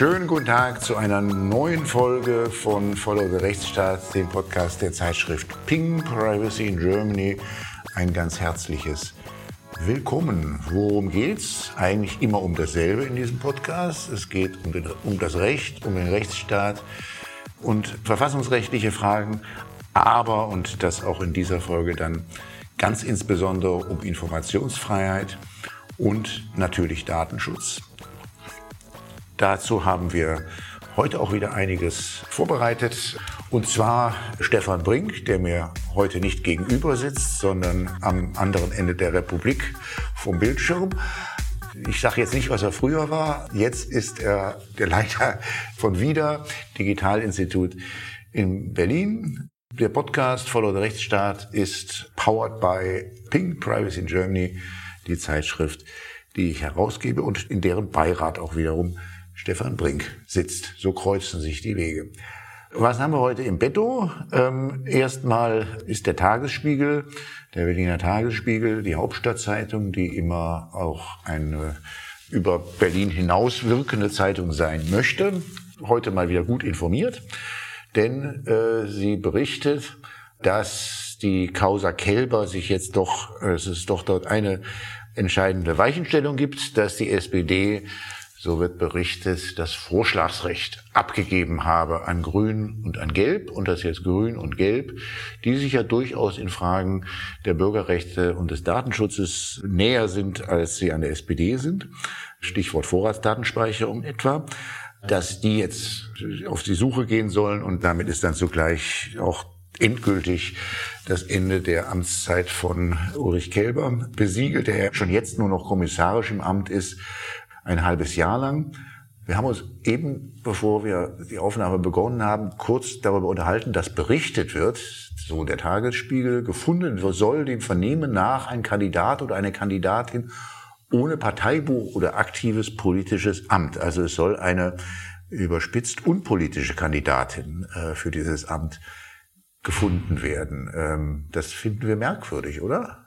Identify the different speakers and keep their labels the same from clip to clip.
Speaker 1: Schönen guten Tag zu einer neuen Folge von Follow the Rechtsstaat, dem Podcast der Zeitschrift Ping Privacy in Germany. Ein ganz herzliches Willkommen. Worum geht's? Eigentlich immer um dasselbe in diesem Podcast. Es geht um, den, um das Recht, um den Rechtsstaat und verfassungsrechtliche Fragen, aber, und das auch in dieser Folge dann ganz insbesondere um Informationsfreiheit und natürlich Datenschutz. Dazu haben wir heute auch wieder einiges vorbereitet. Und zwar Stefan Brink, der mir heute nicht gegenüber sitzt, sondern am anderen Ende der Republik vom Bildschirm. Ich sage jetzt nicht, was er früher war. Jetzt ist er der Leiter von WIDA, Digitalinstitut in Berlin. Der Podcast Follow the Rechtsstaat ist powered by Ping Privacy in Germany, die Zeitschrift, die ich herausgebe und in deren Beirat auch wiederum Stefan Brink sitzt. So kreuzen sich die Wege. Was haben wir heute im Betto? Ähm, erstmal ist der Tagesspiegel, der Berliner Tagesspiegel, die Hauptstadtzeitung, die immer auch eine über Berlin hinaus wirkende Zeitung sein möchte. Heute mal wieder gut informiert denn äh, sie berichtet, dass die Causa Kelber sich jetzt doch, äh, es ist doch dort eine entscheidende Weichenstellung gibt, dass die SPD, so wird berichtet, das Vorschlagsrecht abgegeben habe an Grün und an Gelb und dass jetzt Grün und Gelb, die sich ja durchaus in Fragen der Bürgerrechte und des Datenschutzes näher sind, als sie an der SPD sind. Stichwort Vorratsdatenspeicherung etwa dass die jetzt auf die Suche gehen sollen und damit ist dann zugleich auch endgültig das Ende der Amtszeit von Ulrich Kelber besiegelt, der schon jetzt nur noch kommissarisch im Amt ist, ein halbes Jahr lang. Wir haben uns eben, bevor wir die Aufnahme begonnen haben, kurz darüber unterhalten, dass berichtet wird, so der Tagesspiegel, gefunden soll dem Vernehmen nach ein Kandidat oder eine Kandidatin ohne Parteibuch oder aktives politisches Amt. Also es soll eine überspitzt unpolitische Kandidatin äh, für dieses Amt gefunden werden. Ähm, das finden wir merkwürdig, oder?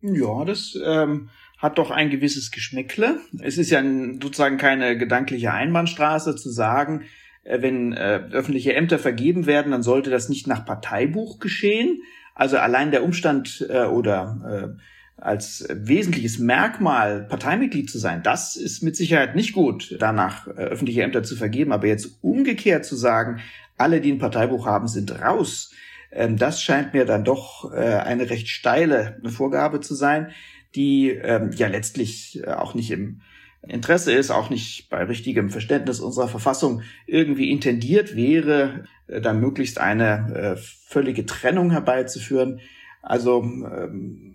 Speaker 2: Ja, das ähm, hat doch ein gewisses Geschmäckle. Es ist ja sozusagen keine gedankliche Einbahnstraße zu sagen, äh, wenn äh, öffentliche Ämter vergeben werden, dann sollte das nicht nach Parteibuch geschehen. Also allein der Umstand äh, oder als wesentliches Merkmal Parteimitglied zu sein, das ist mit Sicherheit nicht gut, danach öffentliche Ämter zu vergeben. Aber jetzt umgekehrt zu sagen, alle, die ein Parteibuch haben, sind raus, ähm, das scheint mir dann doch eine recht steile Vorgabe zu sein, die ähm, ja letztlich äh, auch nicht im Interesse ist, auch nicht bei richtigem Verständnis unserer Verfassung irgendwie intendiert wäre, da möglichst eine völlige Trennung herbeizuführen. Also ähm,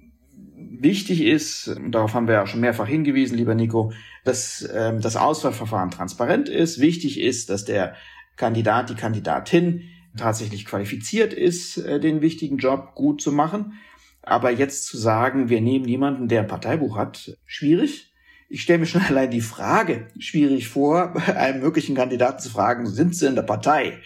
Speaker 2: Wichtig ist, und darauf haben wir ja schon mehrfach hingewiesen, lieber Nico, dass ähm, das Auswahlverfahren transparent ist. Wichtig ist, dass der Kandidat, die Kandidatin tatsächlich qualifiziert ist, äh, den wichtigen Job gut zu machen. Aber jetzt zu sagen, wir nehmen jemanden, der ein Parteibuch hat, schwierig. Ich stelle mir schon allein die Frage schwierig vor, einem möglichen Kandidaten zu fragen, sind Sie in der Partei?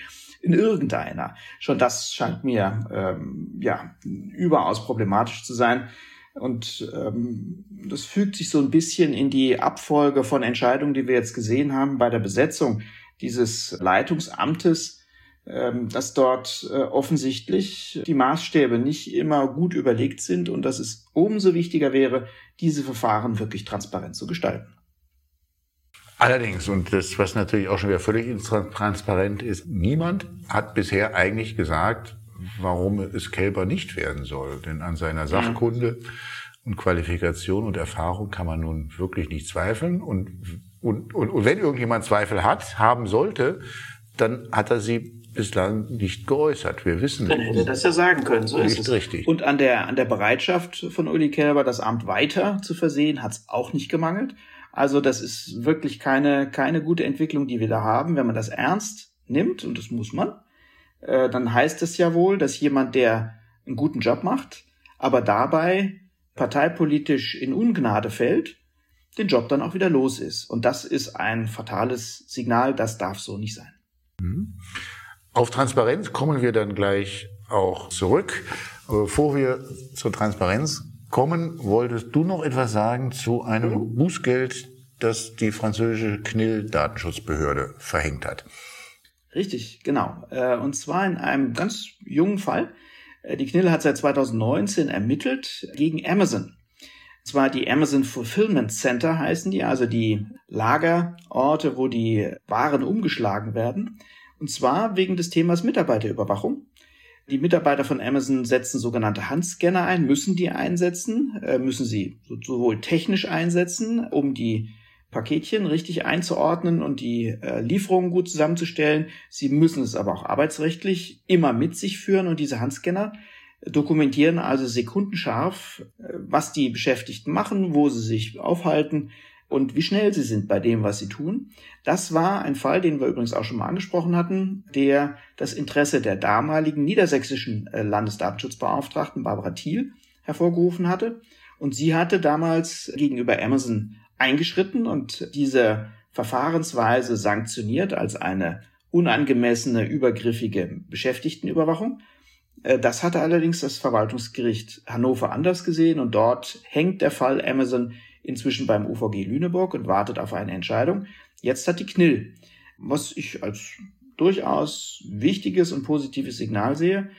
Speaker 2: In irgendeiner. Schon das scheint mir ähm, ja überaus problematisch zu sein. Und ähm, das fügt sich so ein bisschen in die Abfolge von Entscheidungen, die wir jetzt gesehen haben bei der Besetzung dieses Leitungsamtes, dass dort äh, offensichtlich die Maßstäbe nicht immer gut überlegt sind und dass es umso wichtiger wäre, diese Verfahren wirklich transparent zu gestalten.
Speaker 1: Allerdings, und das, was natürlich auch schon wieder völlig transparent ist, niemand hat bisher eigentlich gesagt, warum es Kälber nicht werden soll. Denn an seiner Sachkunde und Qualifikation und Erfahrung kann man nun wirklich nicht zweifeln. Und, und, und, und wenn irgendjemand Zweifel hat, haben sollte, dann hat er sie bislang nicht geäußert. Wir wissen
Speaker 2: Dann hätte er das ja sagen können, so ist es.
Speaker 1: richtig.
Speaker 2: Und an der, an der Bereitschaft von Uli Kälber, das Amt weiter zu versehen, hat es auch nicht gemangelt. Also das ist wirklich keine, keine gute Entwicklung, die wir da haben. Wenn man das ernst nimmt, und das muss man, äh, dann heißt es ja wohl, dass jemand, der einen guten Job macht, aber dabei parteipolitisch in Ungnade fällt, den Job dann auch wieder los ist. Und das ist ein fatales Signal, das darf so nicht sein.
Speaker 1: Mhm. Auf Transparenz kommen wir dann gleich auch zurück. Aber bevor wir zur Transparenz kommen, wolltest du noch etwas sagen zu einem Bußgeld das die französische CNIL-Datenschutzbehörde verhängt hat.
Speaker 2: Richtig, genau. Äh, und zwar in einem ganz jungen Fall. Äh, die CNIL hat seit 2019 ermittelt gegen Amazon. Und zwar die Amazon Fulfillment Center heißen die, also die Lagerorte, wo die Waren umgeschlagen werden. Und zwar wegen des Themas Mitarbeiterüberwachung. Die Mitarbeiter von Amazon setzen sogenannte Handscanner ein, müssen die einsetzen, äh, müssen sie sowohl technisch einsetzen, um die Paketchen richtig einzuordnen und die äh, Lieferungen gut zusammenzustellen. Sie müssen es aber auch arbeitsrechtlich immer mit sich führen und diese Handscanner dokumentieren also sekundenscharf, äh, was die Beschäftigten machen, wo sie sich aufhalten und wie schnell sie sind bei dem, was sie tun. Das war ein Fall, den wir übrigens auch schon mal angesprochen hatten, der das Interesse der damaligen niedersächsischen äh, Landesdatenschutzbeauftragten Barbara Thiel hervorgerufen hatte. Und sie hatte damals gegenüber Amazon eingeschritten und diese Verfahrensweise sanktioniert als eine unangemessene, übergriffige Beschäftigtenüberwachung. Äh, das hatte allerdings das Verwaltungsgericht Hannover anders gesehen und dort hängt der Fall Amazon inzwischen beim UVG Lüneburg und wartet auf eine Entscheidung. Jetzt hat die KNIL, was ich als durchaus wichtiges und positives Signal sehe,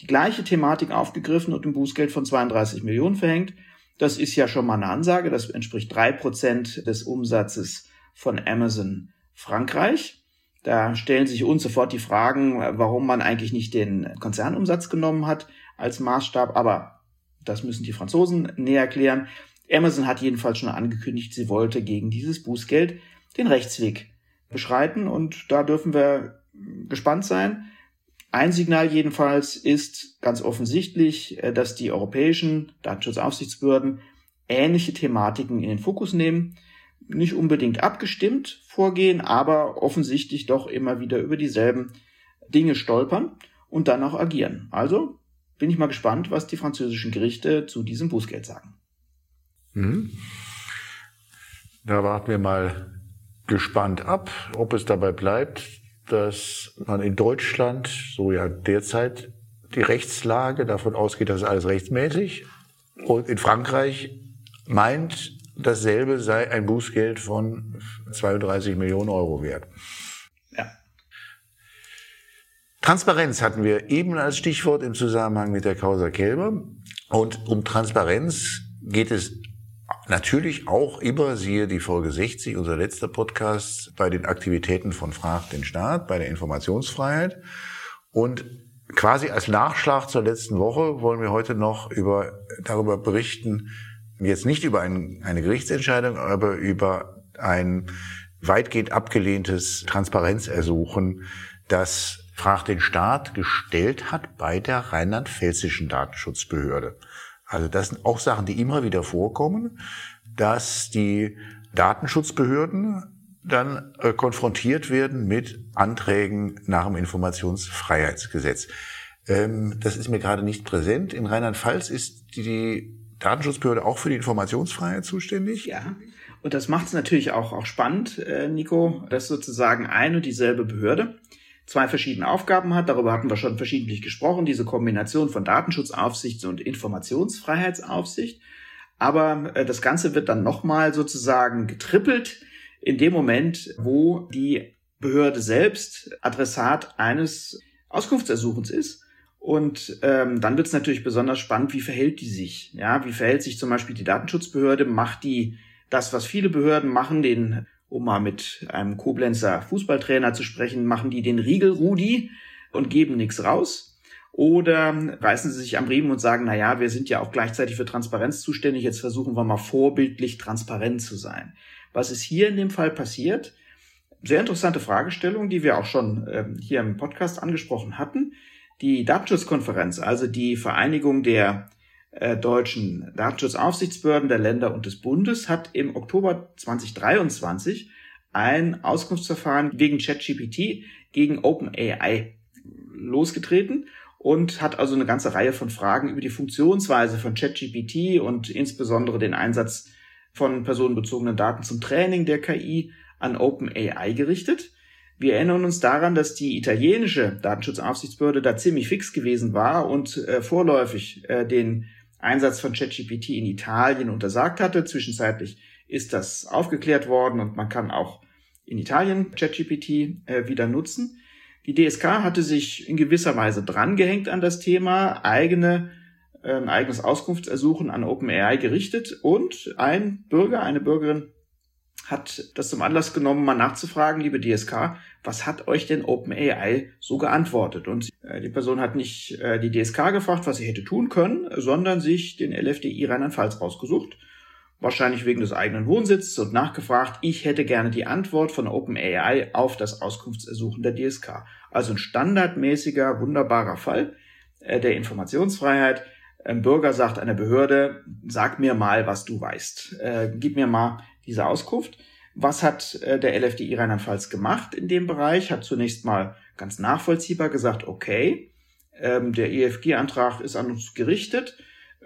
Speaker 2: die gleiche Thematik aufgegriffen und ein Bußgeld von 32 Millionen verhängt. Das ist ja schon mal eine Ansage. Das entspricht drei Prozent des Umsatzes von Amazon Frankreich. Da stellen sich uns sofort die Fragen, warum man eigentlich nicht den Konzernumsatz genommen hat als Maßstab. Aber das müssen die Franzosen näher klären. Amazon hat jedenfalls schon angekündigt, sie wollte gegen dieses Bußgeld den Rechtsweg beschreiten und da dürfen wir gespannt sein. Ein Signal jedenfalls ist ganz offensichtlich, äh, dass die europäischen Datenschutzaufsichtsbehörden ähnliche Thematiken in den Fokus nehmen, nicht unbedingt abgestimmt vorgehen, aber offensichtlich doch immer wieder über dieselben Dinge stolpern und dann auch agieren. Also bin ich mal gespannt, was die französischen Gerichte zu diesem Bußgeld sagen.
Speaker 1: Mhm. Da warten wir mal gespannt ab, ob es dabei bleibt, dass man in Deutschland, so ja derzeit die Rechtslage davon ausgeht, dass alles rechtsmäßig und in Frankreich meint, dasselbe sei ein Bußgeld von 32 Millionen Euro wert. Ja. Transparenz hatten wir eben als Stichwort im Zusammenhang mit der Causa Kälber. Und um Transparenz geht es Natürlich auch immer, siehe die Folge 60, unser letzter Podcast, bei den Aktivitäten von Frag den Staat, bei der Informationsfreiheit. Und quasi als Nachschlag zur letzten Woche wollen wir heute noch über, darüber berichten, jetzt nicht über ein, eine Gerichtsentscheidung, aber über ein weitgehend abgelehntes Transparenzersuchen, das Frag den Staat gestellt hat bei der rheinland-pfälzischen Datenschutzbehörde. Also das sind auch Sachen, die immer wieder vorkommen, dass die Datenschutzbehörden dann äh, konfrontiert werden mit Anträgen nach dem Informationsfreiheitsgesetz. Ähm, das ist mir gerade nicht präsent. In Rheinland-Pfalz ist die Datenschutzbehörde auch für die Informationsfreiheit zuständig.
Speaker 2: Ja. Und das macht es natürlich auch, auch spannend, äh, Nico, dass sozusagen ein und dieselbe Behörde zwei verschiedene Aufgaben hat. Darüber hatten wir schon verschiedentlich gesprochen, diese Kombination von Datenschutzaufsicht und Informationsfreiheitsaufsicht. Aber äh, das Ganze wird dann nochmal sozusagen getrippelt in dem Moment, wo die Behörde selbst Adressat eines Auskunftsersuchens ist. Und ähm, dann wird es natürlich besonders spannend, wie verhält die sich? Ja, wie verhält sich zum Beispiel die Datenschutzbehörde? Macht die das, was viele Behörden machen, den um mal mit einem Koblenzer Fußballtrainer zu sprechen, machen die den Riegel Rudi und geben nichts raus? Oder reißen sie sich am Riemen und sagen, na ja, wir sind ja auch gleichzeitig für Transparenz zuständig, jetzt versuchen wir mal vorbildlich transparent zu sein. Was ist hier in dem Fall passiert? Sehr interessante Fragestellung, die wir auch schon äh, hier im Podcast angesprochen hatten. Die Datenschutzkonferenz, also die Vereinigung der äh, deutschen Datenschutzaufsichtsbehörden der Länder und des Bundes hat im Oktober 2023 ein Auskunftsverfahren wegen ChatGPT gegen OpenAI losgetreten und hat also eine ganze Reihe von Fragen über die Funktionsweise von ChatGPT und insbesondere den Einsatz von personenbezogenen Daten zum Training der KI an OpenAI gerichtet. Wir erinnern uns daran, dass die italienische Datenschutzaufsichtsbehörde da ziemlich fix gewesen war und äh, vorläufig äh, den Einsatz von ChatGPT in Italien untersagt hatte. Zwischenzeitlich ist das aufgeklärt worden und man kann auch in Italien ChatGPT äh, wieder nutzen. Die DSK hatte sich in gewisser Weise drangehängt an das Thema, eigene, äh, eigenes Auskunftsersuchen an OpenAI gerichtet und ein Bürger, eine Bürgerin hat das zum Anlass genommen, mal nachzufragen, liebe DSK, was hat euch denn OpenAI so geantwortet? Und äh, die Person hat nicht äh, die DSK gefragt, was sie hätte tun können, sondern sich den LFDI Rheinland-Pfalz rausgesucht wahrscheinlich wegen des eigenen Wohnsitzes und nachgefragt, ich hätte gerne die Antwort von OpenAI auf das Auskunftsersuchen der DSK. Also ein standardmäßiger, wunderbarer Fall äh, der Informationsfreiheit. Ein Bürger sagt einer Behörde, sag mir mal, was du weißt. Äh, gib mir mal diese Auskunft. Was hat äh, der LFDI Rheinland-Pfalz gemacht in dem Bereich? Hat zunächst mal ganz nachvollziehbar gesagt, okay, ähm, der EFG-Antrag ist an uns gerichtet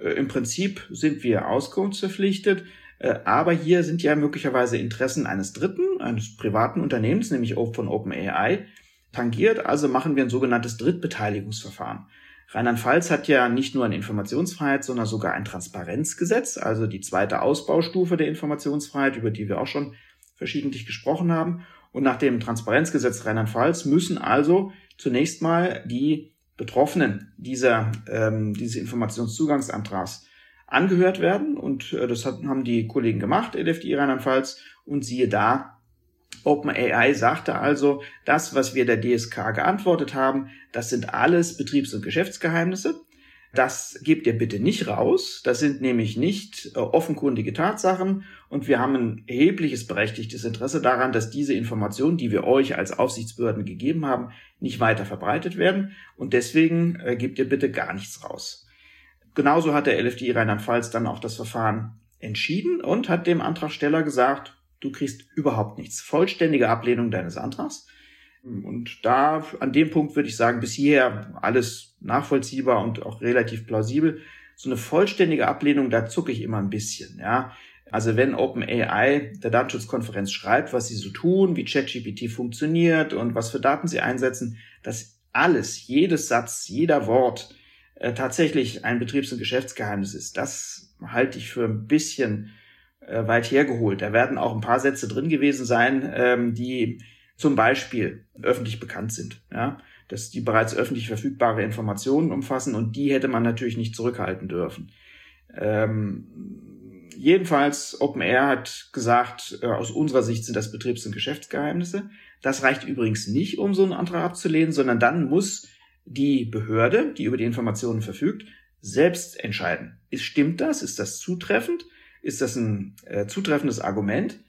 Speaker 2: äh, Im Prinzip sind wir auskunftsverpflichtet, äh, aber hier sind ja möglicherweise Interessen eines Dritten, eines privaten Unternehmens, nämlich von OpenAI, tangiert. Also machen wir ein sogenanntes Drittbeteiligungsverfahren. Rheinland-Pfalz hat ja nicht nur eine Informationsfreiheit, sondern sogar ein Transparenzgesetz, also die zweite Ausbaustufe der Informationsfreiheit, über die wir auch schon verschiedentlich gesprochen haben. Und nach dem Transparenzgesetz Rheinland-Pfalz müssen also zunächst mal die Betroffenen dieser, ähm, dieses Informationszugangsantrags angehört werden. Und äh, das hat, haben die Kollegen gemacht, LFDI Rheinland-Pfalz. Und siehe da, OpenAI sagte also, das, was wir der DSK geantwortet haben, das sind alles Betriebs- und Geschäftsgeheimnisse. Das gebt ihr bitte nicht raus. Das sind nämlich nicht äh, offenkundige Tatsachen. Und wir haben ein erhebliches berechtigtes Interesse daran, dass diese Informationen, die wir euch als Aufsichtsbehörden gegeben haben, nicht weiter verbreitet werden. Und deswegen äh, gebt ihr bitte gar nichts raus. Genauso hat der LFDI Rheinland-Pfalz dann auch das Verfahren entschieden und hat dem Antragsteller gesagt, du kriegst überhaupt nichts. Vollständige Ablehnung deines Antrags. Und da, an dem Punkt würde ich sagen, bis hierher alles nachvollziehbar und auch relativ plausibel. So eine vollständige Ablehnung, da zucke ich immer ein bisschen, ja. Also wenn OpenAI der Datenschutzkonferenz schreibt, was sie so tun, wie ChatGPT funktioniert und was für Daten sie einsetzen, dass alles, jedes Satz, jeder Wort äh, tatsächlich ein Betriebs- und Geschäftsgeheimnis ist, das halte ich für ein bisschen äh, weit hergeholt. Da werden auch ein paar Sätze drin gewesen sein, ähm, die zum Beispiel öffentlich bekannt sind, ja, dass die bereits öffentlich verfügbare Informationen umfassen und die hätte man natürlich nicht zurückhalten dürfen. Ähm, jedenfalls, OpenAir hat gesagt, äh, aus unserer Sicht sind das Betriebs- und Geschäftsgeheimnisse. Das reicht übrigens nicht, um so einen Antrag abzulehnen, sondern dann muss die Behörde, die über die Informationen verfügt, selbst entscheiden. Ist, stimmt das? Ist das zutreffend? Ist das ein äh, zutreffendes Argument?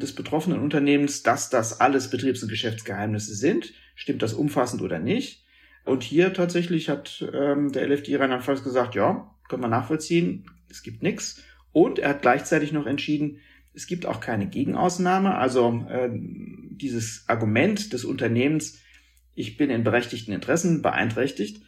Speaker 2: des betroffenen Unternehmens, dass das alles Betriebs- und Geschäftsgeheimnisse sind. Stimmt das umfassend oder nicht? Und hier tatsächlich hat ähm, der LFD Rheinland-Pfalz gesagt, ja, können wir nachvollziehen, es gibt nichts. Und er hat gleichzeitig noch entschieden, es gibt auch keine Gegenausnahme. Also äh, dieses Argument des Unternehmens, ich bin in berechtigten Interessen beeinträchtigt,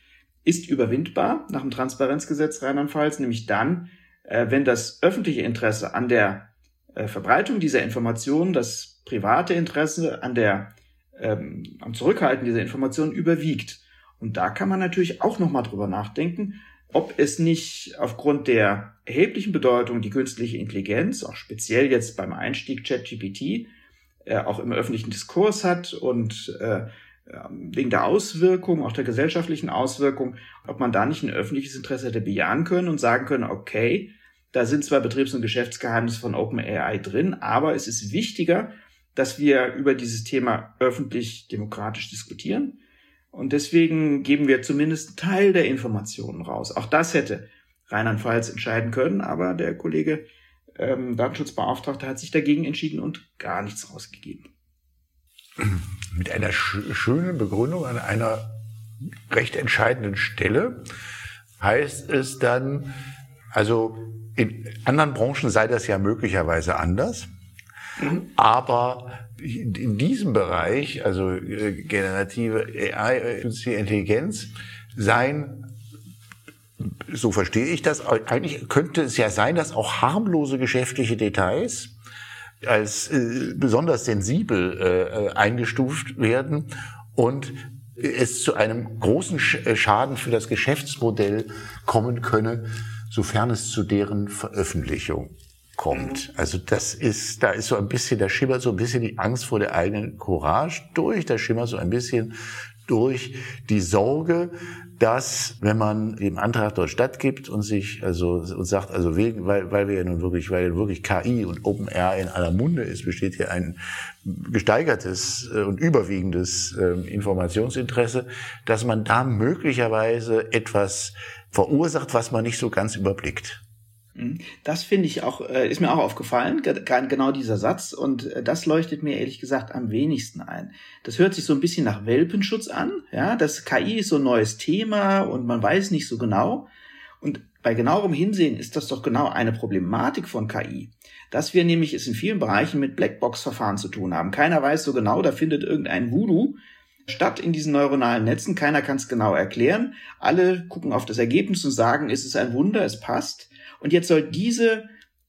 Speaker 2: ist überwindbar nach dem Transparenzgesetz Rheinland-Pfalz, nämlich dann, wenn das öffentliche Interesse an der äh, Verbreitung dieser Informationen das private Interesse an der ähm, am Zurückhalten dieser Informationen überwiegt. Und da kann man natürlich auch nochmal drüber nachdenken, ob es nicht aufgrund der erheblichen Bedeutung die künstliche Intelligenz, auch speziell jetzt beim Einstieg ChatGPT, äh, auch im öffentlichen Diskurs hat und äh, wegen der Auswirkung, auch der gesellschaftlichen Auswirkung, ob man da nicht ein öffentliches Interesse hätte bejahen können und sagen können, okay, da sind zwar Betriebs- und Geschäftsgeheimnisse von OpenAI drin, aber es ist wichtiger, dass wir über dieses Thema öffentlich demokratisch diskutieren. Und deswegen geben wir zumindest einen Teil der Informationen raus. Auch das hätte Rheinland-Pfalz entscheiden können, aber der Kollege ähm, Datenschutzbeauftragte hat sich dagegen entschieden und gar nichts rausgegeben.
Speaker 1: Mit einer sch schönen Begründung an einer recht entscheidenden Stelle heißt es dann, also in anderen Branchen sei das ja möglicherweise anders. Mhm. Aber in diesem Bereich, also äh, generative AI, künstliche Intelligenz, seien, so verstehe ich das, eigentlich könnte es ja sein, dass auch harmlose geschäftliche Details als äh, besonders sensibel äh, eingestuft werden und es zu einem großen Schaden für das Geschäftsmodell kommen könne, sofern es zu deren Veröffentlichung kommt. Also das ist, da ist so ein bisschen, da schimmert so ein bisschen die Angst vor der eigenen Courage durch, da schimmert so ein bisschen durch die Sorge, dass wenn man dem Antrag dort stattgibt und sich also und sagt also wegen weil weil wir ja nun wirklich weil wirklich KI und OpenR in aller Munde ist besteht hier ein gesteigertes äh, und überwiegendes ähm, Informationsinteresse, dass man da möglicherweise etwas verursacht, was man nicht so ganz überblickt.
Speaker 2: Mhm. Das finde ich auch, äh, ist mir auch aufgefallen, genau dieser Satz. Und äh, das leuchtet mir ehrlich gesagt am wenigsten ein. Das hört sich so ein bisschen nach Welpenschutz an. Ja, das KI ist so ein neues Thema und man weiß nicht so genau. Und bei genauerem Hinsehen ist das doch genau eine Problematik von KI. Dass wir nämlich es in vielen Bereichen mit Blackbox-Verfahren zu tun haben. Keiner weiß so genau, da findet irgendein Voodoo statt in diesen neuronalen Netzen. Keiner kann es genau erklären. Alle gucken auf das Ergebnis und sagen, es ist ein Wunder, es passt. Und jetzt soll diese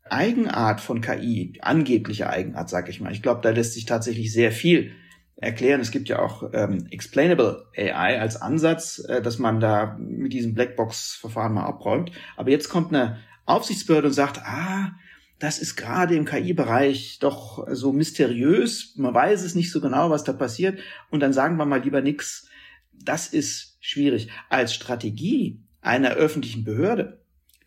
Speaker 2: Eigenart von KI, angebliche Eigenart, sag ich mal, ich glaube, da lässt sich tatsächlich sehr viel erklären. Es gibt ja auch ähm, Explainable AI als Ansatz, äh, dass man da mit diesem Blackbox-Verfahren mal abräumt. Aber jetzt kommt eine Aufsichtsbehörde und sagt, ah, das ist gerade im KI-Bereich doch so mysteriös. Man weiß es nicht so genau, was da passiert. Und dann sagen wir mal lieber nix. Das ist schwierig. Als Strategie einer öffentlichen Behörde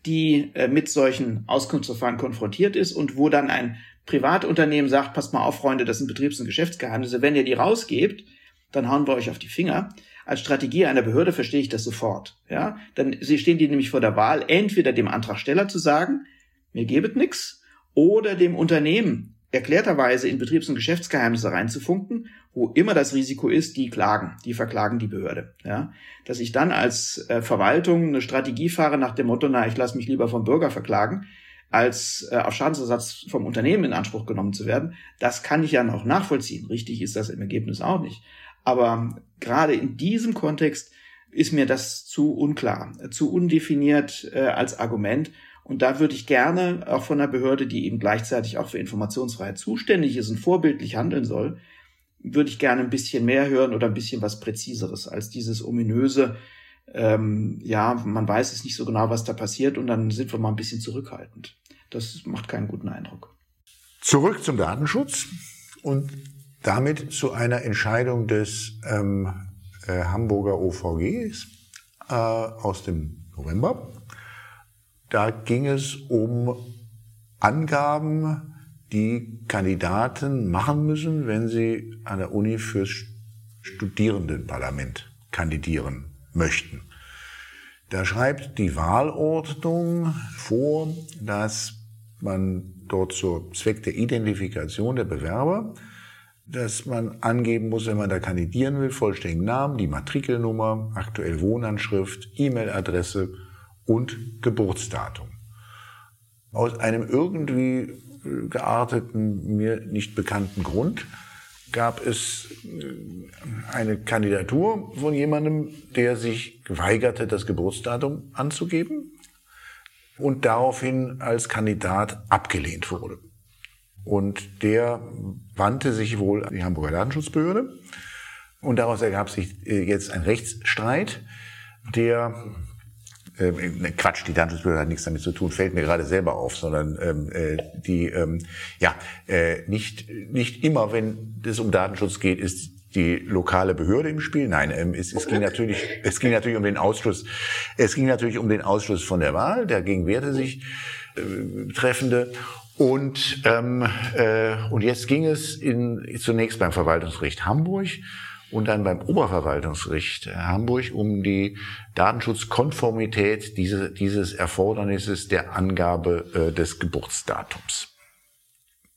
Speaker 2: die äh, mit solchen Auskunftsverfahren konfrontiert ist und wo dann ein Privatunternehmen sagt, passt mal auf, Freunde, das sind Betriebs- und Geschäftsgeheimnisse, wenn ihr die rausgebt, dann hauen wir euch auf die Finger. Als Strategie einer Behörde verstehe ich das sofort. Ja, dann sie stehen die nämlich vor der Wahl, entweder dem Antragsteller zu sagen, mir gebet nix, oder dem Unternehmen erklärterweise in Betriebs- und Geschäftsgeheimnisse reinzufunken, wo immer das Risiko ist, die klagen, die verklagen die Behörde. Ja, dass ich dann als äh, Verwaltung eine Strategie fahre nach dem Motto, na, ich lasse mich lieber vom Bürger verklagen, als äh, auf Schadensersatz vom Unternehmen in Anspruch genommen zu werden, das kann ich ja noch nachvollziehen. Richtig ist das im Ergebnis auch nicht. Aber gerade in diesem Kontext ist mir das zu unklar, zu undefiniert äh, als Argument und da würde ich gerne auch von einer Behörde, die eben gleichzeitig auch für Informationsfreiheit zuständig ist und vorbildlich handeln soll, würde ich gerne ein bisschen mehr hören oder ein bisschen was Präziseres als dieses ominöse, ähm, ja, man weiß es nicht so genau, was da passiert und dann sind wir mal ein bisschen zurückhaltend. Das macht keinen guten Eindruck.
Speaker 1: Zurück zum Datenschutz und damit zu einer Entscheidung des ähm, äh, Hamburger OVGs äh, aus dem November. Da ging es um Angaben, die Kandidaten machen müssen, wenn sie an der Uni fürs Studierendenparlament kandidieren möchten. Da schreibt die Wahlordnung vor, dass man dort zur Zweck der Identifikation der Bewerber, dass man angeben muss, wenn man da kandidieren will, vollständigen Namen, die Matrikelnummer, aktuell Wohnanschrift, E-Mail-Adresse und Geburtsdatum. Aus einem irgendwie gearteten, mir nicht bekannten Grund gab es äh, eine Kandidatur von jemandem, der sich weigerte, das Geburtsdatum anzugeben und daraufhin als Kandidat abgelehnt wurde. Und der wandte sich wohl an die Hamburger Datenschutzbehörde und daraus ergab sich äh, jetzt ein Rechtsstreit, der äh, Quatsch, die Datenschutzbehörde hat nichts damit zu tun, fällt mir gerade selber auf, sondern ähm, äh, die ähm, ja äh, nicht nicht immer, wenn es um Datenschutz geht, ist die lokale Behörde im Spiel. Nein, ähm, es, es ging natürlich es ging natürlich um den Ausschluss. Es ging natürlich um den Ausschluss von der Wahl. Dagegen wehrte sich äh, Treffende. Und, ähm, äh, und jetzt ging es in, zunächst beim Verwaltungsgericht Hamburg und dann beim Oberverwaltungsgericht Hamburg um die Datenschutzkonformität diese, dieses Erfordernisses der Angabe äh, des Geburtsdatums.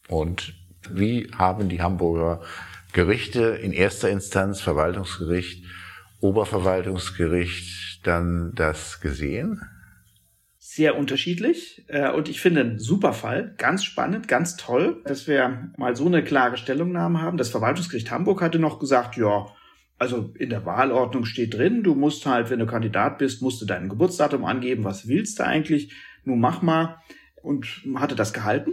Speaker 1: Und wie haben die Hamburger Gerichte in erster Instanz, Verwaltungsgericht, Oberverwaltungsgericht, dann das gesehen?
Speaker 2: Sehr unterschiedlich äh, und ich finde ein super Fall, ganz spannend, ganz toll, dass wir mal so eine klare Stellungnahme haben. Das Verwaltungsgericht Hamburg hatte noch gesagt, ja, also in der Wahlordnung steht drin, du musst halt, wenn du Kandidat bist, musst du dein Geburtsdatum angeben, was willst du eigentlich, nun mach mal und hatte das gehalten.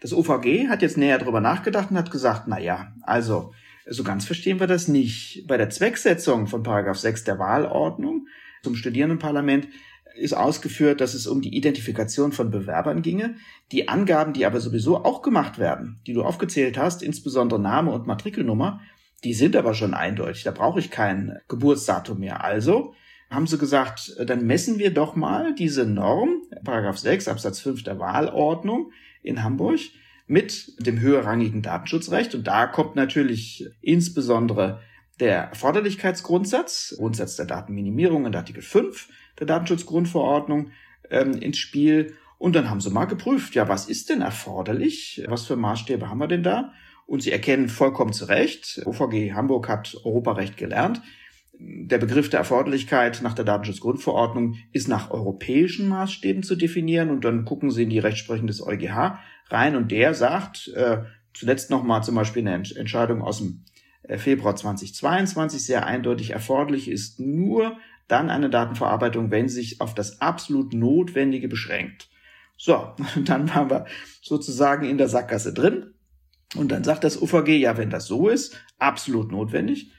Speaker 2: Das OVG hat jetzt näher drüber nachgedacht und hat gesagt, na ja, also so ganz verstehen wir das nicht. Bei der Zwecksetzung von Paragraph 6 der Wahlordnung zum Studierendenparlament ist ausgeführt, dass es um die Identifikation von Bewerbern ginge. Die Angaben, die aber sowieso auch gemacht werden, die du aufgezählt hast, insbesondere Name und Matrikelnummer, die sind aber schon eindeutig. Da brauche ich kein Geburtsdatum mehr. Also haben sie gesagt, dann messen wir doch mal diese Norm, Paragraph 6 Absatz 5 der Wahlordnung in Hamburg, mit dem höherrangigen Datenschutzrecht. Und da kommt natürlich insbesondere der Erforderlichkeitsgrundsatz, Grundsatz der Datenminimierung in Artikel 5 der Datenschutzgrundverordnung ähm, ins Spiel. Und dann haben sie mal geprüft, ja, was ist denn erforderlich? Was für Maßstäbe haben wir denn da? Und sie erkennen vollkommen zu Recht, OVG Hamburg hat Europarecht gelernt. Der Begriff der Erforderlichkeit nach der Datenschutzgrundverordnung ist nach europäischen Maßstäben zu definieren. Und dann gucken sie in die Rechtsprechung des EuGH rein und der sagt, äh, zuletzt nochmal zum Beispiel eine Entscheidung aus dem äh, Februar 2022 sehr eindeutig erforderlich ist nur dann eine Datenverarbeitung, wenn sie sich auf das absolut Notwendige beschränkt. So, dann waren wir sozusagen in der Sackgasse drin. Und dann sagt das UVG, ja, wenn das so ist, absolut notwendig,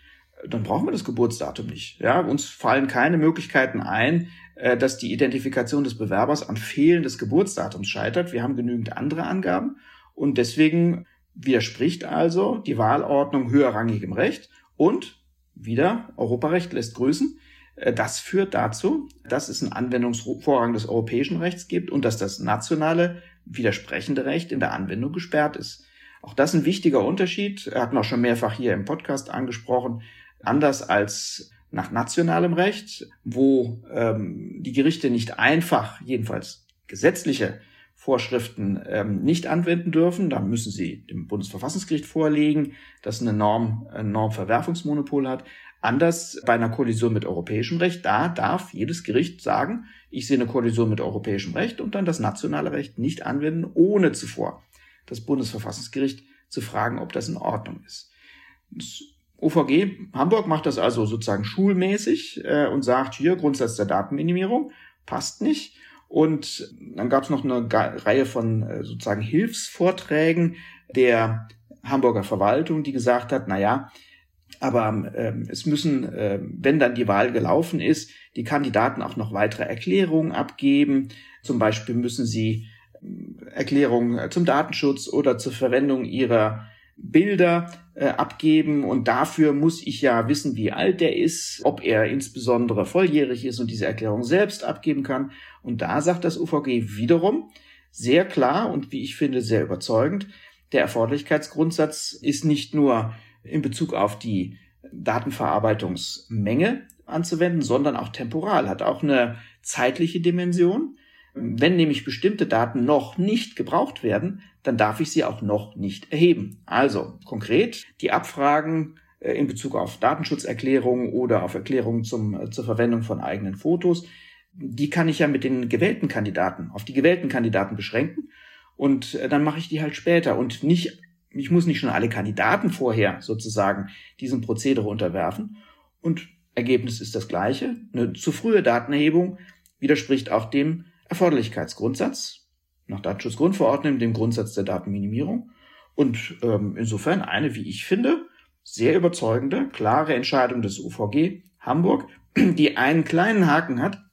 Speaker 2: dann brauchen wir das Geburtsdatum nicht. Ja, uns fallen keine Möglichkeiten ein, äh, dass die Identifikation des Bewerbers am Fehlen des Geburtsdatums scheitert. Wir haben genügend andere Angaben und deswegen widerspricht also die Wahlordnung höherrangigem Recht und wieder Europarecht lässt grüßen. Äh, das führt dazu, dass es einen Anwendungsvorrang des europäischen Rechts gibt und dass das nationale widersprechende Recht in der Anwendung gesperrt ist. Auch das ist ein wichtiger Unterschied. Er hat noch schon mehrfach hier im Podcast angesprochen. Anders als nach nationalem Recht, wo ähm, die Gerichte nicht einfach, jedenfalls gesetzliche Vorschriften ähm, nicht anwenden dürfen. Da müssen sie dem Bundesverfassungsgericht vorlegen, dass eine Norm ein Normverwerfungsmonopol hat. Anders bei einer Kollision mit europäischem Recht, da darf jedes Gericht sagen, ich sehe eine Kollision mit europäischem Recht und dann das nationale Recht nicht anwenden, ohne zuvor das Bundesverfassungsgericht zu fragen, ob das in Ordnung ist. Das OVG Hamburg macht das also sozusagen schulmäßig äh, und sagt, hier Grundsatz der Datenminimierung passt nicht. Und dann gab es noch eine Reihe von äh, sozusagen Hilfsvorträgen der Hamburger Verwaltung, die gesagt hat, na ja, aber ähm, es müssen, äh, wenn dann die Wahl gelaufen ist, die Kandidaten auch noch weitere Erklärungen abgeben. Zum Beispiel müssen sie äh, Erklärungen zum Datenschutz oder zur Verwendung ihrer Bilder äh, abgeben und dafür muss ich ja wissen, wie alt er ist, ob er insbesondere volljährig ist und diese Erklärung selbst abgeben kann. Und da sagt das UVG wiederum sehr klar und wie ich finde sehr überzeugend, der Erforderlichkeitsgrundsatz ist nicht nur in Bezug auf die Datenverarbeitungsmenge anzuwenden, sondern auch temporal, hat auch eine zeitliche Dimension. Wenn nämlich bestimmte Daten noch nicht gebraucht werden, dann darf ich sie auch noch nicht erheben. Also konkret die Abfragen äh, in Bezug auf Datenschutzerklärungen oder auf Erklärungen zum, äh, zur Verwendung von eigenen Fotos, die kann ich ja mit den gewählten Kandidaten, auf die gewählten Kandidaten beschränken und äh, dann mache ich die halt später und nicht ich muss nicht schon alle Kandidaten vorher sozusagen diesem Prozedere unterwerfen. Und Ergebnis ist das gleiche. Eine zu frühe Datenerhebung widerspricht auch dem Erforderlichkeitsgrundsatz nach Datenschutzgrundverordnung, dem Grundsatz der Datenminimierung. Und ähm, insofern eine, wie ich finde, sehr überzeugende, klare Entscheidung des UVG Hamburg, die einen kleinen Haken hat.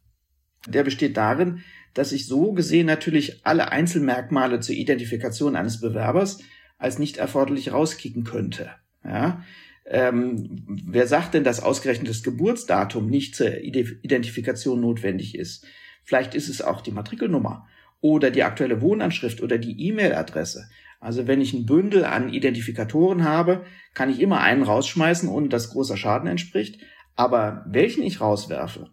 Speaker 2: Der besteht darin, dass ich so gesehen natürlich alle Einzelmerkmale zur Identifikation eines Bewerbers als nicht erforderlich rauskicken könnte. Ja? Ähm, wer sagt denn, dass ausgerechnet das Geburtsdatum nicht zur Identifikation notwendig ist? Vielleicht ist es auch die Matrikelnummer oder die aktuelle Wohnanschrift oder die E-Mail-Adresse. Also wenn ich ein Bündel an Identifikatoren habe, kann ich immer einen rausschmeißen, ohne dass großer Schaden entspricht. Aber welchen ich rauswerfe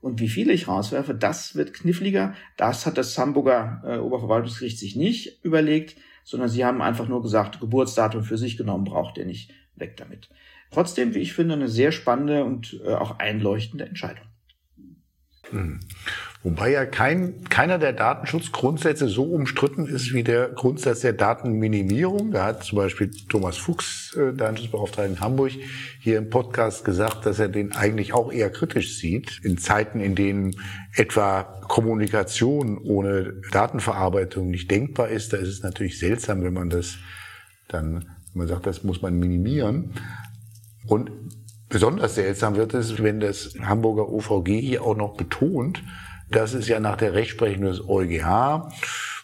Speaker 2: und wie viele ich rauswerfe, das wird kniffliger. Das hat das Hamburger äh, Oberverwaltungsgericht sich nicht überlegt sondern sie haben einfach nur gesagt, Geburtsdatum für sich genommen braucht ihr nicht, weg damit. Trotzdem, wie ich finde, eine sehr spannende und äh, auch einleuchtende Entscheidung.
Speaker 1: Wobei ja kein, keiner der Datenschutzgrundsätze so umstritten ist wie der Grundsatz der Datenminimierung. Da hat zum Beispiel Thomas Fuchs, äh, Datenschutzbeauftragter in Hamburg, hier im Podcast gesagt, dass er den eigentlich auch eher kritisch sieht. In Zeiten, in denen etwa Kommunikation ohne Datenverarbeitung nicht denkbar ist, da ist es natürlich seltsam, wenn man das dann, wenn man sagt, das muss man minimieren. Und besonders seltsam wird es, wenn das Hamburger OVG hier auch noch betont, Das ist ja nach der Rechtsprechung des EuGH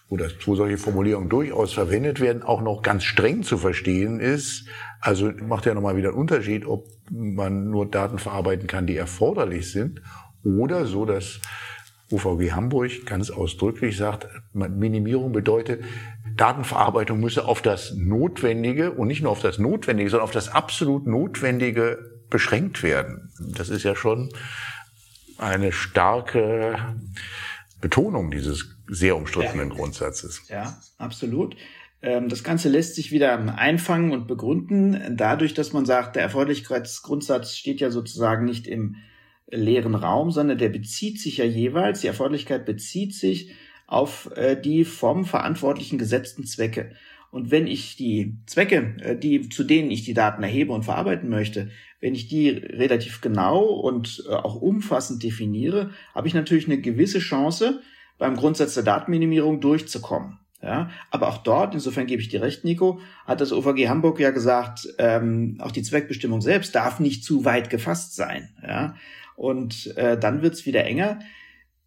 Speaker 1: wo, das, wo solche Formulierungen durchaus verwendet werden, auch noch ganz streng zu verstehen ist. Also macht ja nochmal wieder einen Unterschied, ob man nur Daten verarbeiten kann, die erforderlich sind, oder so, dass UVG Hamburg ganz ausdrücklich sagt, Minimierung bedeutet, Datenverarbeitung müsse auf das Notwendige und nicht nur auf das Notwendige, sondern auf das absolut Notwendige beschränkt werden. Das ist ja schon eine starke Betonung dieses sehr umstrittenen ja. Grundsatzes.
Speaker 2: Ja, absolut. Ähm, das Ganze lässt sich wieder einfangen und begründen, dadurch, dass man sagt, der Erforderlichkeitsgrundsatz steht ja sozusagen nicht im leeren Raum, sondern der bezieht sich ja jeweils, die Erforderlichkeit bezieht sich auf äh, die vom Verantwortlichen gesetzten Zwecke. Und wenn ich die Zwecke, äh, die, zu denen ich die Daten erhebe und verarbeiten möchte, wenn ich die relativ genau und äh, auch umfassend definiere, habe ich natürlich eine gewisse Chance, beim Grundsatz der Datenminimierung durchzukommen. Ja, aber auch dort, insofern gebe ich dir recht, Nico, hat das OVG Hamburg ja gesagt, ähm, auch die Zweckbestimmung selbst darf nicht zu weit gefasst sein. Ja, und äh, dann wird's wieder enger.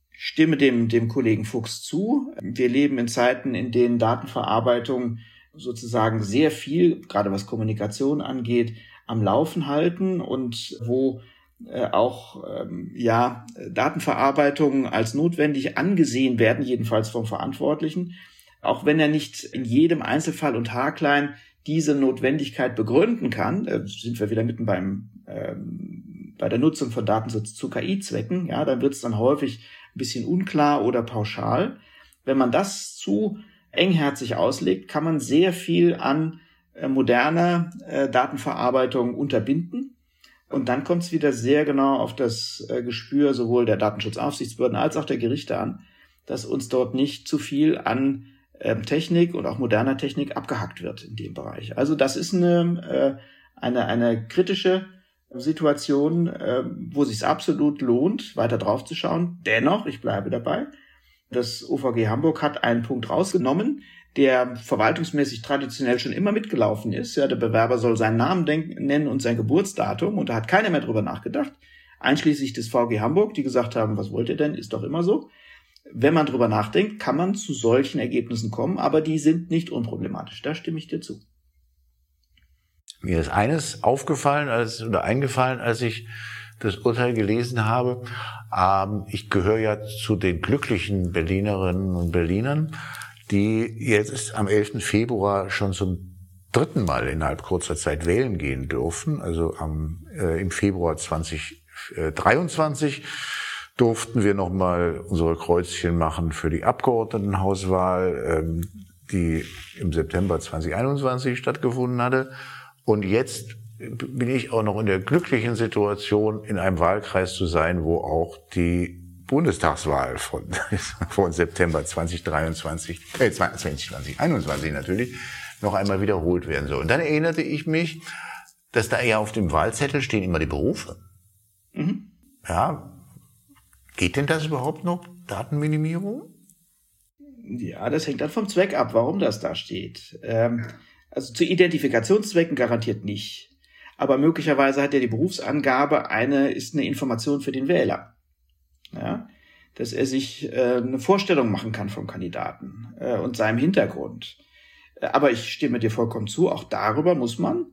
Speaker 2: Stimme dem, dem Kollegen Fuchs zu. Wir leben in Zeiten, in denen Datenverarbeitung sozusagen sehr viel, gerade was Kommunikation angeht, am Laufen halten und wo äh, auch ähm, ja Datenverarbeitung als notwendig angesehen werden, jedenfalls vom Verantwortlichen, auch wenn er nicht in jedem Einzelfall und haarklein diese Notwendigkeit begründen kann, äh, sind wir wieder mitten beim ähm, bei der Nutzung von Daten zu KI-Zwecken, ja, dann wird es dann häufig ein bisschen unklar oder pauschal. Wenn man das zu engherzig auslegt, kann man sehr viel an äh, moderner äh, Datenverarbeitung unterbinden und dann kommt es wieder sehr genau auf das äh, Gespür sowohl der Datenschutzaufsichtsbehörden als auch der Gerichte an, dass uns dort nicht zu viel an ähm, Technik und auch moderner Technik abgehackt wird in dem Bereich. Also das ist eine, äh, eine, eine kritische Situation, äh, wo sich absolut lohnt, weiter drauf zu schauen. Dennoch, ich bleibe dabei, das OVG Hamburg hat einen Punkt rausgenommen, der verwaltungsmäßig traditionell schon immer mitgelaufen ist. Ja, der Bewerber soll seinen Namen nennen und sein Geburtsdatum und da hat keiner mehr drüber nachgedacht. Einschließlich des VG Hamburg, die gesagt haben, was wollt ihr denn? Ist doch immer so. Wenn man drüber nachdenkt, kann man zu solchen Ergebnissen kommen, aber die sind nicht unproblematisch. Da stimme ich dir zu.
Speaker 1: Mir ist eines aufgefallen als, oder eingefallen, als ich das Urteil gelesen habe. Ähm, ich gehöre ja zu den glücklichen Berlinerinnen und Berlinern, die jetzt am 11. Februar schon zum dritten Mal innerhalb kurzer Zeit wählen gehen dürfen. Also am, äh, im Februar 2023 durften wir nochmal unsere Kreuzchen machen für die Abgeordnetenhauswahl, ähm, die im September 2021 stattgefunden hatte. Und jetzt bin ich auch noch in der glücklichen Situation, in einem Wahlkreis zu sein, wo auch die Bundestagswahl von, von September 2023, äh, 2021 natürlich, noch einmal wiederholt werden soll. Und dann erinnerte ich mich, dass da ja auf dem Wahlzettel stehen immer die Berufe. Mhm. Ja, geht denn das überhaupt noch, Datenminimierung?
Speaker 2: Ja, das hängt dann vom Zweck ab, warum das da steht. Ähm, also zu Identifikationszwecken garantiert nicht. Aber möglicherweise hat ja die Berufsangabe eine, ist eine Information für den Wähler ja, dass er sich äh, eine Vorstellung machen kann vom Kandidaten äh, und seinem Hintergrund. Äh, aber ich stimme dir vollkommen zu, auch darüber muss man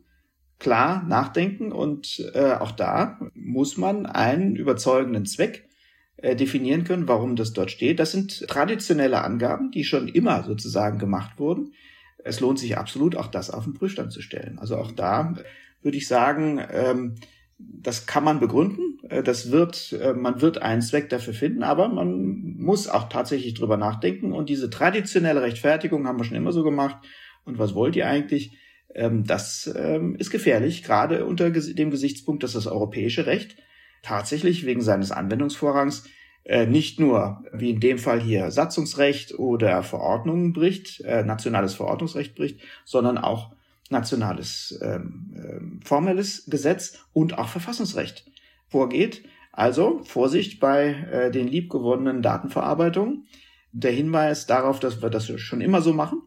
Speaker 2: klar nachdenken und äh, auch da muss man einen überzeugenden Zweck äh, definieren können, warum das dort steht. Das sind traditionelle Angaben, die schon immer sozusagen gemacht wurden. Es lohnt sich absolut, auch das auf den Prüfstand zu stellen. Also auch da würde ich sagen, ähm, das kann man begründen. Äh, das wird, äh, man wird einen Zweck dafür finden, aber man muss auch tatsächlich drüber nachdenken. Und diese traditionelle Rechtfertigung haben wir schon immer so gemacht. Und was wollt ihr eigentlich? Ähm, das ähm, ist gefährlich, gerade unter dem Gesichtspunkt, dass das europäische Recht tatsächlich wegen seines Anwendungsvorrangs äh, nicht nur, wie in dem Fall hier, Satzungsrecht oder Verordnungen bricht, nationales Verordnungsrecht bricht, sondern auch nationales ähm, ähm, formelles Gesetz und auch Verfassungsrecht vorgeht. Also Vorsicht bei äh, den liebgewonnenen Datenverarbeitungen. Der Hinweis darauf, dass wir das schon immer so machen,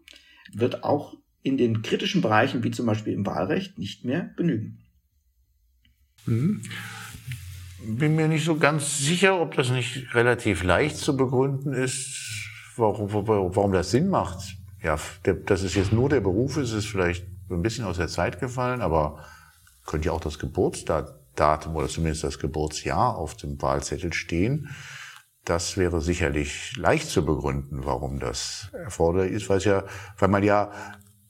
Speaker 2: wird auch in den kritischen Bereichen, wie zum Beispiel im Wahlrecht, nicht mehr genügen.
Speaker 1: Mhm. bin mir nicht so ganz sicher, ob das nicht relativ leicht zu begründen ist, warum, warum das Sinn macht. Ja, dass es jetzt nur der Beruf ist, ist vielleicht ein bisschen aus der Zeit gefallen, aber könnte ja auch das Geburtsdatum oder zumindest das Geburtsjahr auf dem Wahlzettel stehen. Das wäre sicherlich leicht zu begründen, warum das erforderlich ist, weil es ja, weil man ja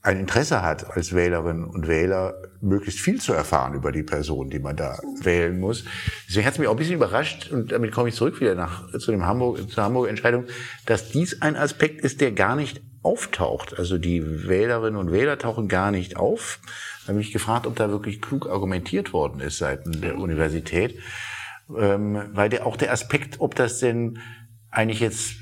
Speaker 1: ein Interesse hat, als Wählerin und Wähler möglichst viel zu erfahren über die Person, die man da wählen muss. Deswegen hat es mich auch ein bisschen überrascht, und damit komme ich zurück wieder nach, zu dem Hamburg, zur Hamburger Entscheidung, dass dies ein Aspekt ist, der gar nicht auftaucht. Also die Wählerinnen und Wähler tauchen gar nicht auf. Da habe ich gefragt, ob da wirklich klug argumentiert worden ist seitens der Universität. Ähm, weil der, auch der Aspekt, ob das denn eigentlich jetzt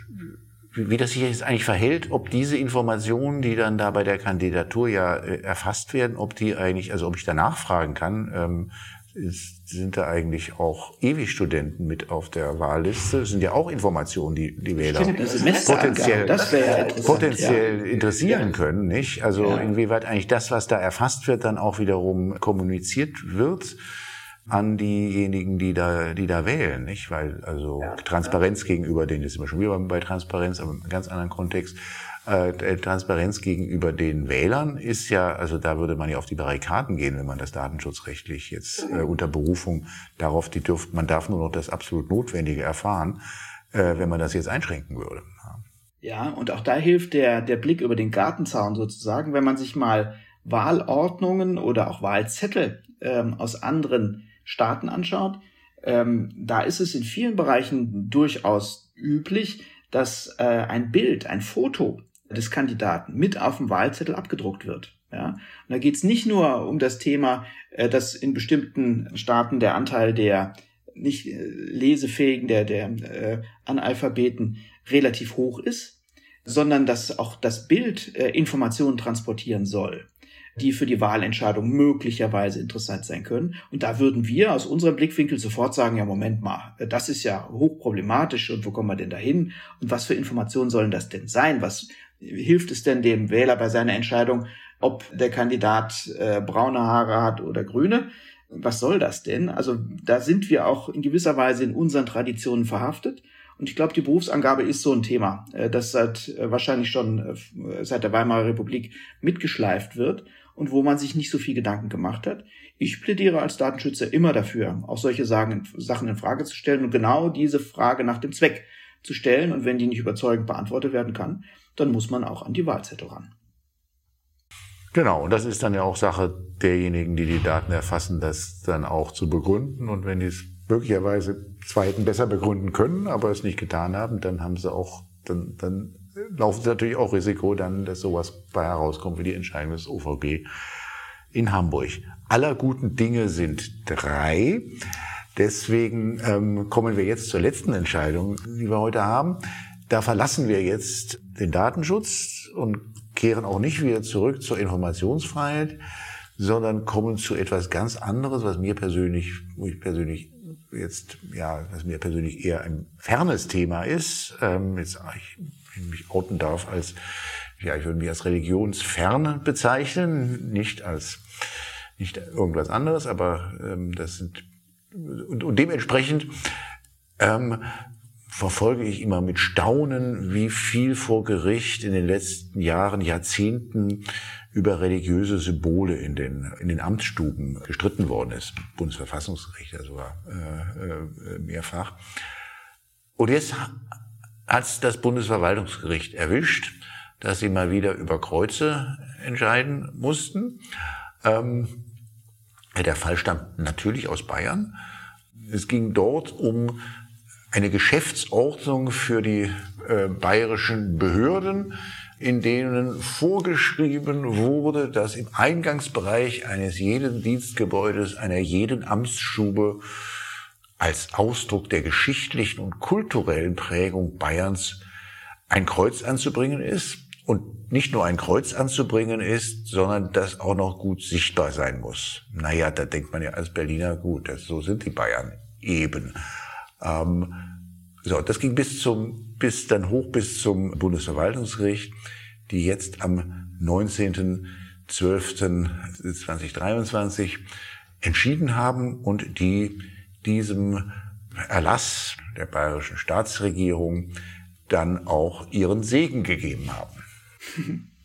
Speaker 1: wie das sich jetzt eigentlich verhält, ob diese Informationen, die dann da bei der Kandidatur ja äh, erfasst werden, ob die eigentlich, also ob ich da nachfragen kann, ähm, ist, sind da eigentlich auch Ewig-Studenten mit auf der Wahlliste? Das sind ja auch Informationen, die die Wähler potenziell, das ja potenziell ja. interessieren ja. können, nicht? Also inwieweit eigentlich das, was da erfasst wird, dann auch wiederum kommuniziert wird an diejenigen, die da, die da wählen, nicht? Weil, also ja, Transparenz ja. gegenüber denen, ist immer schon wieder bei Transparenz, aber in einem ganz anderen Kontext. Äh, Transparenz gegenüber den Wählern ist ja, also da würde man ja auf die Barrikaden gehen, wenn man das datenschutzrechtlich jetzt äh, unter Berufung darauf, die dürft, man darf nur noch das absolut Notwendige erfahren, äh, wenn man das jetzt einschränken würde.
Speaker 2: Ja, und auch da hilft der, der Blick über den Gartenzaun sozusagen, wenn man sich mal Wahlordnungen oder auch Wahlzettel ähm, aus anderen Staaten anschaut, ähm, da ist es in vielen Bereichen durchaus üblich, dass äh, ein Bild, ein Foto des Kandidaten mit auf dem Wahlzettel abgedruckt wird. Ja? Und da geht es nicht nur um das Thema, äh, dass in bestimmten Staaten der Anteil der nicht äh, lesefähigen, der, der äh, Analphabeten relativ hoch ist, sondern dass auch das Bild äh, Informationen transportieren soll die für die Wahlentscheidung möglicherweise interessant sein können. Und da würden wir aus unserem Blickwinkel sofort sagen, ja, Moment mal, das ist ja hochproblematisch und wo kommen wir denn dahin? Und was für Informationen sollen das denn sein? Was hilft es denn dem Wähler bei seiner Entscheidung, ob der Kandidat äh, braune Haare hat oder grüne? Was soll das denn? Also da sind wir auch in gewisser Weise in unseren Traditionen verhaftet. Und ich glaube, die Berufsangabe ist so ein Thema, äh, das seit äh, wahrscheinlich schon äh, seit der Weimarer Republik mitgeschleift wird und wo man sich nicht so viel Gedanken gemacht hat. Ich plädiere als Datenschützer immer dafür, auch solche Sachen in Frage zu stellen und genau diese Frage nach dem Zweck zu stellen. Und wenn die nicht überzeugend beantwortet werden kann, dann muss man auch an die Wahlzettel ran.
Speaker 1: Genau, und das ist dann ja auch Sache derjenigen, die die Daten erfassen, das dann auch zu begründen. Und wenn die es möglicherweise zweiten besser begründen können, aber es nicht getan haben, dann haben sie auch, dann, dann laufen sie natürlich auch Risiko, dann, dass sowas bei herauskommt wie die Entscheidung des OVG in Hamburg. Aller guten Dinge sind drei. Deswegen ähm, kommen wir jetzt zur letzten Entscheidung, die wir heute haben. Da verlassen wir jetzt den Datenschutz und kehren auch nicht wieder zurück zur Informationsfreiheit, sondern kommen zu etwas ganz anderes, was mir persönlich, wo ich persönlich jetzt, ja, was mir persönlich eher ein fernes Thema ist. Ähm, jetzt, ich mich outen darf als, ja, ich würde mich als religionsfern bezeichnen, nicht als, nicht irgendwas anderes, aber ähm, das sind, und, und dementsprechend ähm, verfolge ich immer mit Staunen, wie viel vor Gericht in den letzten Jahren, Jahrzehnten über religiöse Symbole in den, in den Amtsstuben gestritten worden ist. Bundesverfassungsgericht sogar äh, äh, mehrfach. Und jetzt hat das Bundesverwaltungsgericht erwischt, dass sie mal wieder über Kreuze entscheiden mussten. Ähm, der Fall stammt natürlich aus Bayern. Es ging dort um eine Geschäftsordnung für die äh, bayerischen Behörden, in denen vorgeschrieben wurde, dass im Eingangsbereich eines jeden Dienstgebäudes, einer jeden Amtsstube als Ausdruck der geschichtlichen und kulturellen Prägung Bayerns ein Kreuz anzubringen ist und nicht nur ein Kreuz anzubringen ist, sondern das auch noch gut sichtbar sein muss. Naja, da denkt man ja als Berliner, gut, das, so sind die Bayern eben. Ähm, so, das ging bis zum, bis dann hoch bis zum Bundesverwaltungsgericht, die jetzt am 19.12.2023 entschieden haben und die diesem Erlass der bayerischen Staatsregierung dann auch ihren Segen gegeben haben.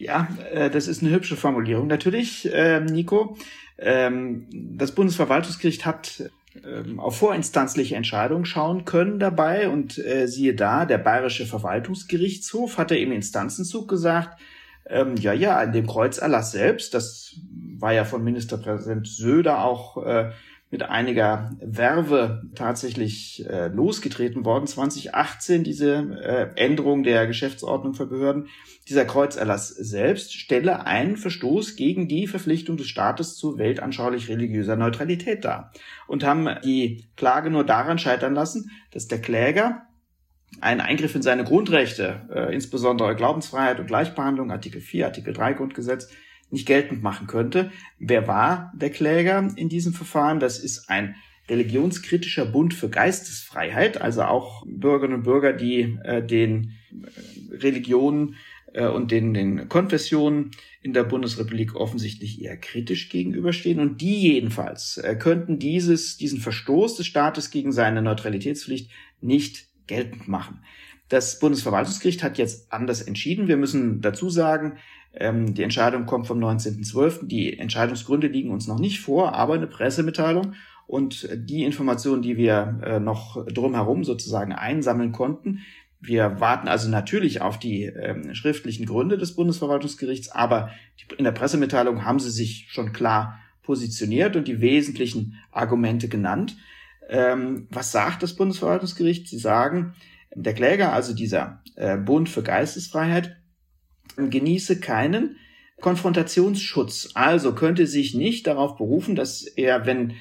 Speaker 2: Ja, äh, das ist eine hübsche Formulierung. Natürlich, äh, Nico, ähm, das Bundesverwaltungsgericht hat ähm, auf vorinstanzliche Entscheidungen schauen können dabei. Und äh, siehe da, der Bayerische Verwaltungsgerichtshof hat er im Instanzenzug gesagt, ähm, ja, ja, in dem Kreuzerlass selbst, das war ja von Ministerpräsident Söder auch äh, mit einiger Werbe tatsächlich äh, losgetreten worden. 2018 diese äh, Änderung der Geschäftsordnung für Behörden. Dieser Kreuzerlass selbst stelle einen Verstoß gegen die Verpflichtung des Staates zu weltanschaulich-religiöser Neutralität dar und haben die Klage nur daran scheitern lassen, dass der Kläger einen Eingriff in seine Grundrechte, äh, insbesondere Glaubensfreiheit und Gleichbehandlung, Artikel 4, Artikel 3 Grundgesetz, nicht geltend machen könnte. Wer war der Kläger in diesem Verfahren? Das ist ein religionskritischer Bund für Geistesfreiheit, also auch Bürgerinnen und Bürger, die äh, den äh, Religionen äh, und den, den Konfessionen in der Bundesrepublik offensichtlich eher kritisch gegenüberstehen. Und die jedenfalls äh, könnten dieses, diesen Verstoß des Staates gegen seine Neutralitätspflicht nicht geltend machen. Das Bundesverwaltungsgericht hat jetzt anders entschieden. Wir müssen dazu sagen, ähm, die Entscheidung kommt vom 19.12. Die Entscheidungsgründe liegen uns noch nicht vor, aber eine Pressemitteilung und die Informationen, die wir äh, noch drumherum sozusagen einsammeln konnten. Wir warten also natürlich auf die ähm, schriftlichen Gründe des Bundesverwaltungsgerichts, aber in der Pressemitteilung haben sie sich schon klar positioniert und die wesentlichen Argumente genannt. Ähm, was sagt das Bundesverwaltungsgericht? Sie sagen, der Kläger, also dieser äh, Bund für Geistesfreiheit, genieße keinen Konfrontationsschutz. Also könnte sich nicht darauf berufen, dass er, wenn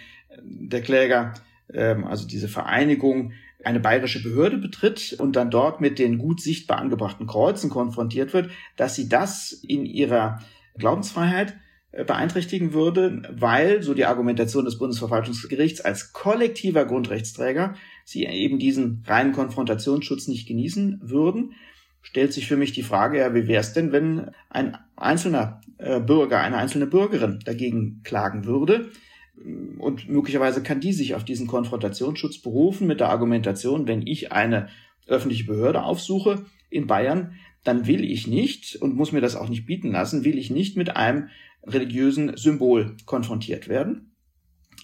Speaker 2: der Kläger, ähm, also diese Vereinigung, eine bayerische Behörde betritt und dann dort mit den gut sichtbar angebrachten Kreuzen konfrontiert wird, dass sie das in ihrer Glaubensfreiheit äh, beeinträchtigen würde, weil, so die Argumentation des Bundesverwaltungsgerichts, als kollektiver Grundrechtsträger sie eben diesen reinen Konfrontationsschutz nicht genießen würden stellt sich für mich die Frage, ja, wie wäre es denn, wenn ein einzelner äh, Bürger, eine einzelne Bürgerin dagegen klagen würde? Und möglicherweise kann die sich auf diesen Konfrontationsschutz berufen mit der Argumentation, wenn ich eine öffentliche Behörde aufsuche in Bayern, dann will ich nicht und muss mir das auch nicht bieten lassen, will ich nicht mit einem religiösen Symbol konfrontiert werden.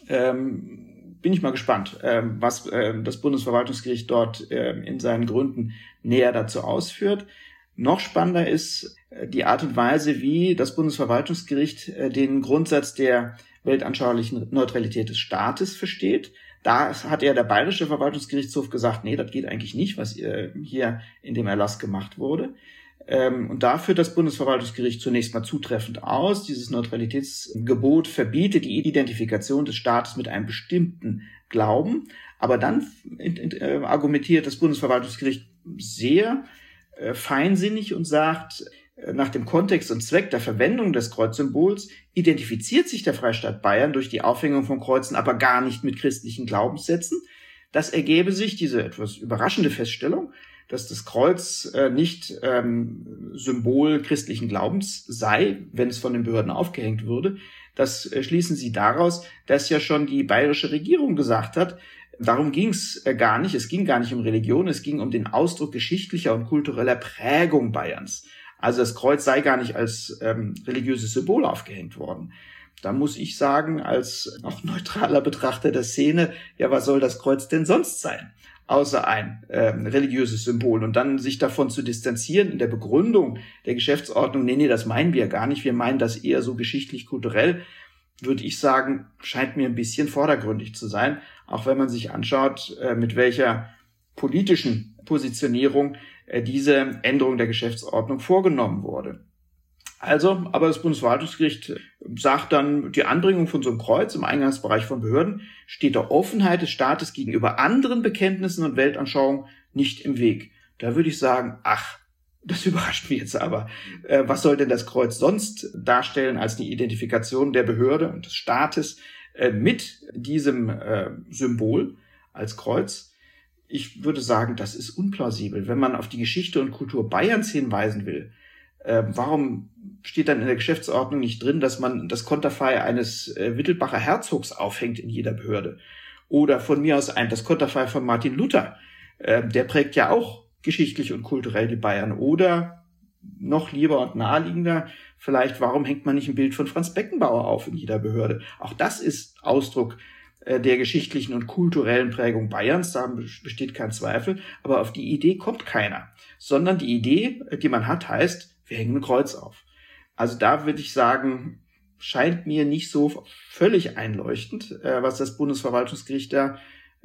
Speaker 2: Ähm, bin ich mal gespannt, ähm, was äh, das Bundesverwaltungsgericht dort äh, in seinen Gründen näher dazu ausführt. Noch spannender ist äh, die Art und Weise, wie das Bundesverwaltungsgericht äh, den Grundsatz der weltanschaulichen Neutralität des Staates versteht. Da hat ja der Bayerische Verwaltungsgerichtshof gesagt, nee, das geht eigentlich nicht, was äh, hier in dem Erlass gemacht wurde. Ähm, und da führt das Bundesverwaltungsgericht zunächst mal zutreffend aus. Dieses Neutralitätsgebot verbietet die Identifikation des Staates mit einem bestimmten Glauben. Aber dann argumentiert das Bundesverwaltungsgericht sehr äh, feinsinnig und sagt, äh, nach dem Kontext und Zweck der Verwendung des Kreuzsymbols identifiziert sich der Freistaat Bayern durch die Aufhängung von Kreuzen aber gar nicht mit christlichen Glaubenssätzen. Das ergebe sich, diese etwas überraschende Feststellung, dass das Kreuz äh, nicht ähm, Symbol christlichen Glaubens sei, wenn es von den Behörden aufgehängt würde. Das äh, schließen sie daraus, dass ja schon die bayerische Regierung gesagt hat, darum ging es äh, gar nicht, es ging gar nicht um Religion, es ging um den Ausdruck geschichtlicher und kultureller Prägung Bayerns. Also das Kreuz sei gar nicht als ähm, religiöses Symbol aufgehängt worden. Da muss ich sagen, als auch neutraler Betrachter der Szene, ja, was soll das Kreuz denn sonst sein? außer ein äh, religiöses Symbol und dann sich davon zu distanzieren in der Begründung der Geschäftsordnung, nee, nee, das meinen wir gar nicht, wir meinen das eher so geschichtlich-kulturell, würde ich sagen, scheint mir ein bisschen vordergründig zu sein, auch wenn man sich anschaut, äh, mit welcher politischen Positionierung äh, diese Änderung der Geschäftsordnung vorgenommen wurde. Also, aber das Bundesverwaltungsgericht sagt dann, die Anbringung von so einem Kreuz im Eingangsbereich von Behörden steht der Offenheit des Staates gegenüber anderen Bekenntnissen und Weltanschauungen nicht im Weg. Da würde ich sagen, ach, das überrascht mich jetzt aber. Äh, was soll denn das Kreuz sonst darstellen als die Identifikation der Behörde und des Staates äh, mit diesem äh, Symbol als Kreuz? Ich würde sagen, das ist unplausibel. Wenn man auf die Geschichte und Kultur Bayerns hinweisen will, Äh, warum steht dann in der Geschäftsordnung nicht drin, dass man das Konterfei eines äh, Wittelbacher Herzogs aufhängt in jeder Behörde? Oder von mir aus ein das Konterfei von Martin Luther. Äh, der prägt ja auch geschichtlich und kulturell die Bayern. Oder noch lieber und naheliegender, vielleicht, warum hängt man nicht ein Bild von Franz Beckenbauer auf in jeder Behörde? Auch das ist Ausdruck äh, der geschichtlichen und kulturellen Prägung Bayerns, da besteht kein Zweifel, aber auf die Idee kommt keiner, sondern die Idee, die man hat, heißt, wir hängen ein Kreuz auf. Also da würde ich sagen, scheint mir nicht so völlig einleuchtend, äh, was das Bundesverwaltungsgericht da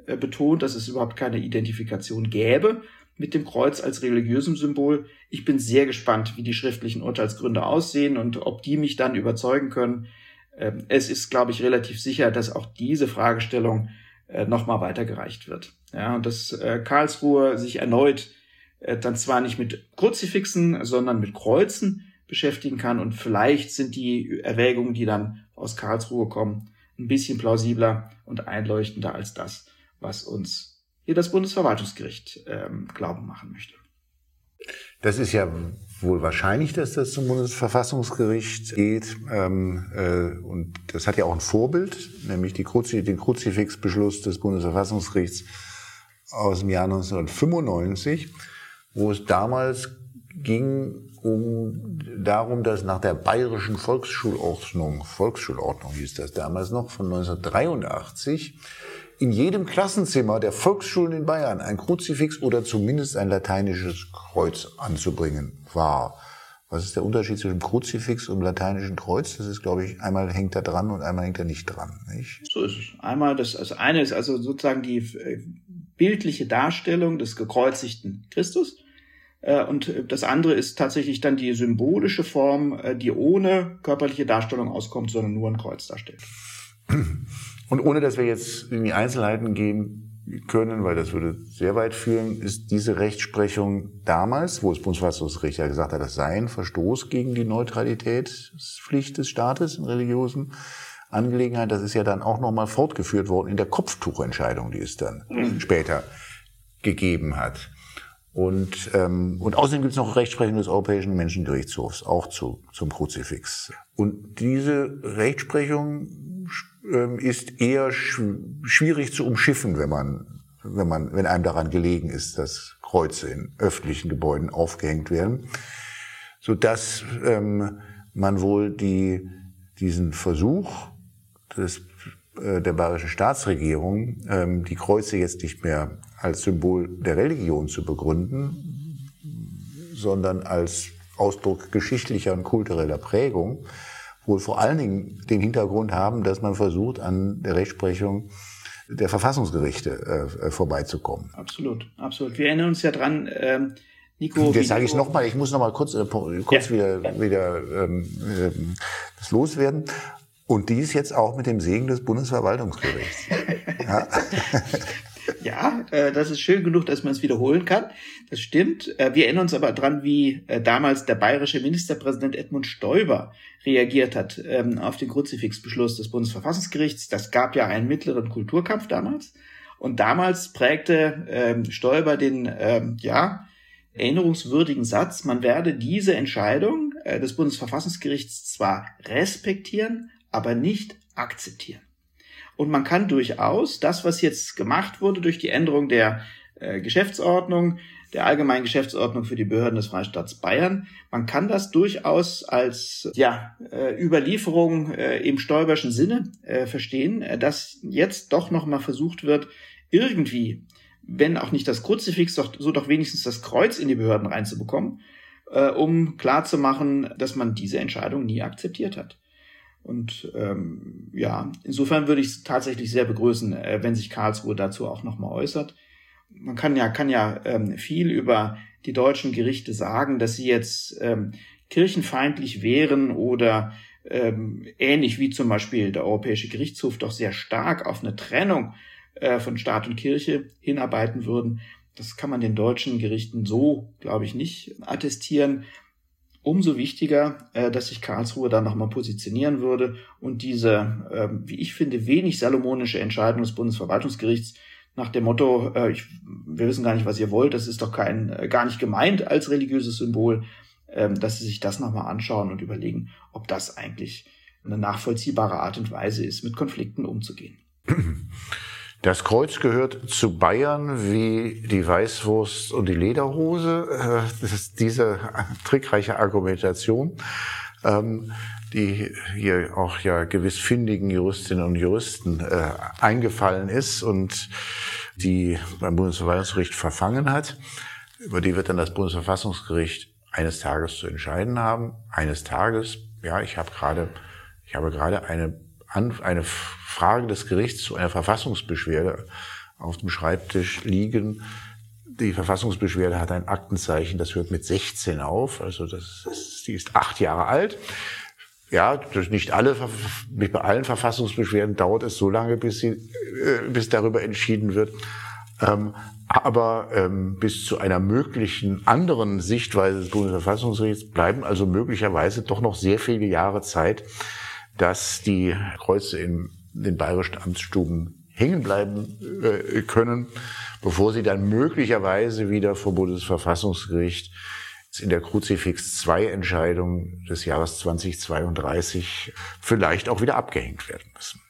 Speaker 2: äh, betont, dass es überhaupt keine Identifikation gäbe mit dem Kreuz als religiösem Symbol. Ich bin sehr gespannt, wie die schriftlichen Urteilsgründe aussehen und ob die mich dann überzeugen können. Ähm, es ist, glaube ich, relativ sicher, dass auch diese Fragestellung äh, nochmal weitergereicht wird. Ja, und dass Karlsruhe sich erneut dann zwar nicht mit Kruzifixen, sondern mit Kreuzen beschäftigen kann. Und vielleicht sind die Erwägungen, die dann aus Karlsruhe kommen, ein bisschen plausibler und einleuchtender als das, was uns hier das Bundesverwaltungsgericht ähm, glauben machen möchte.
Speaker 1: Das ist ja wohl wahrscheinlich, dass das zum Bundesverfassungsgericht geht. Ähm, äh, und das hat ja auch ein Vorbild, nämlich Kruzi, den Kruzifixbeschluss des Bundesverfassungsgerichts aus dem Jahr 1995, wo es damals ging um darum, dass nach der bayerischen Volksschulordnung, Volksschulordnung hieß das damals noch, von 1983, in jedem Klassenzimmer der Volksschulen in Bayern ein Kruzifix oder zumindest ein lateinisches Kreuz anzubringen war. Was ist der Unterschied zwischen Kruzifix und lateinischen Kreuz? Das ist, glaube ich, einmal hängt er dran und einmal hängt er nicht dran. Nicht?
Speaker 2: So ist es. Einmal das, das eine ist also sozusagen die äh, bildliche Darstellung des gekreuzigten Christus äh, und das andere ist tatsächlich dann die symbolische Form, äh, die ohne körperliche Darstellung auskommt, sondern nur ein Kreuz darstellt.
Speaker 1: Und ohne dass wir jetzt in die Einzelheiten gehen können, weil das würde sehr weit führen, ist diese Rechtsprechung damals, wo das Bundesverfassungsgericht ja gesagt hat, das sei ein Verstoß gegen die Neutralitätspflicht des Staates in religiösen Angelegenheiten, das ist ja dann auch nochmal fortgeführt worden in der Kopftuchentscheidung, die es dann mhm. später gegeben hat. Und, ähm, und außerdem gibt es noch Rechtsprechung des Europäischen Menschengerichtshofs, auch zu, zum Kruzifix. Und diese Rechtsprechung ist eher sch schwierig zu umschiffen, wenn man, wenn man, wenn einem daran gelegen ist, dass Kreuze in öffentlichen Gebäuden aufgehängt werden, so dass ähm, man wohl die, diesen Versuch des, äh, der bayerischen Staatsregierung, ähm, die Kreuze jetzt nicht mehr als Symbol der Religion zu begründen, sondern als Ausdruck geschichtlicher und kultureller Prägung, wohl vor allen Dingen den Hintergrund haben, dass man versucht, an der Rechtsprechung der Verfassungsgerichte äh, vorbeizukommen.
Speaker 2: Absolut, absolut. Wir erinnern uns ja dran, ähm, Nico.
Speaker 1: Jetzt sage ich nochmal, ich muss nochmal kurz, äh, kurz ja. wieder, wieder ähm, äh, das loswerden. Und dies jetzt auch mit dem Segen des Bundesverwaltungsgerichts.
Speaker 2: ja. Ja, äh, das ist schön genug, dass man es wiederholen kann. Das stimmt. Äh, wir erinnern uns aber dran, wie äh, damals der bayerische Ministerpräsident Edmund Stoiber reagiert hat ähm, auf den Kruzifixbeschluss des Bundesverfassungsgerichts. Das gab ja einen mittleren Kulturkampf damals. Und damals prägte ähm, Stoiber den, ähm, ja, erinnerungswürdigen Satz, man werde diese Entscheidung äh, des Bundesverfassungsgerichts zwar respektieren, aber nicht akzeptieren. Und man kann durchaus das, was jetzt gemacht wurde durch die Änderung der äh, Geschäftsordnung, der allgemeinen Geschäftsordnung für die Behörden des Freistaats Bayern, man kann das durchaus als ja, äh, Überlieferung äh, im steuerischen Sinne äh, verstehen, äh, dass jetzt doch nochmal versucht wird, irgendwie, wenn auch nicht das Kruzifix, doch, so doch wenigstens das Kreuz in die Behörden reinzubekommen, äh, um klarzumachen, dass man diese Entscheidung nie akzeptiert hat. Und ähm, ja, insofern würde ich es tatsächlich sehr begrüßen, äh, wenn sich Karlsruhe dazu auch nochmal äußert. Man kann ja, kann ja ähm, viel über die deutschen Gerichte sagen, dass sie jetzt ähm, kirchenfeindlich wären oder ähm, ähnlich wie zum Beispiel der Europäische Gerichtshof doch sehr stark auf eine Trennung äh, von Staat und Kirche hinarbeiten würden. Das kann man den deutschen Gerichten so, glaube ich, nicht attestieren umso wichtiger, äh, dass sich Karlsruhe da nochmal positionieren würde und diese, äh, wie ich finde, wenig salomonische Entscheidung des Bundesverwaltungsgerichts nach dem Motto, äh, ich, wir wissen gar nicht, was ihr wollt, das ist doch kein, äh, gar nicht gemeint als religiöses Symbol, ähm, dass sie sich das nochmal anschauen und überlegen, ob das eigentlich eine nachvollziehbare Art und Weise ist, mit Konflikten umzugehen.
Speaker 1: Das Kreuz gehört zu Bayern wie die Weißwurst und die Lederhose. Äh, das ist diese trickreiche Argumentation, ähm, die hier auch ja gewiss findigen Juristinnen und Juristen äh, eingefallen ist und die beim Bundesverwaltungsgericht verfangen hat. Über die wird dann das Bundesverfassungsgericht eines Tages zu entscheiden haben. Eines Tages, ja, ich habe gerade, ich habe gerade eine eine Frage des Gerichts zu einer Verfassungsbeschwerde auf dem Schreibtisch liegen. Die Verfassungsbeschwerde hat ein Aktenzeichen, das hört mit 16 auf, also das ist, die ist acht Jahre alt. Ja, durch nicht alle, nicht bei allen Verfassungsbeschwerden dauert es so lange, bis sie, äh, bis darüber entschieden wird. Ähm, aber ähm, bis zu einer möglichen anderen Sichtweise des Bundesverfassungsgerichts bleiben also möglicherweise doch noch sehr viele Jahre Zeit, dass die Kreuze in den bayerischen Amtsstuben hängen bleiben äh, können, bevor sie dann möglicherweise wieder vor Bundesverfassungsgericht in der Kruzifix 2 Entscheidung des Jahres 2032 vielleicht auch wieder abgehängt werden müssen.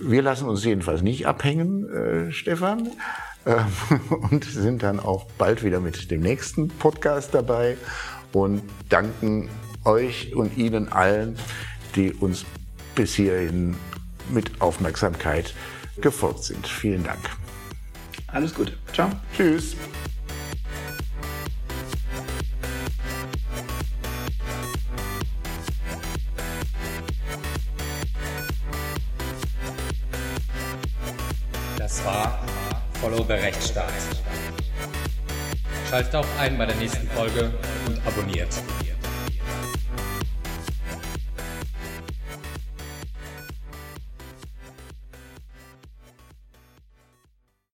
Speaker 1: Wir lassen uns jedenfalls nicht abhängen, äh, Stefan, äh, und sind dann auch bald wieder mit dem nächsten Podcast dabei und danken euch und Ihnen allen, die uns bis hierhin mit Aufmerksamkeit gefolgt sind. Vielen Dank.
Speaker 2: Alles Gute. Ciao.
Speaker 1: Tschüss.
Speaker 3: Das war Follow the Rechtsstaat. Schaltet auch ein bei der nächsten Folge und abonniert.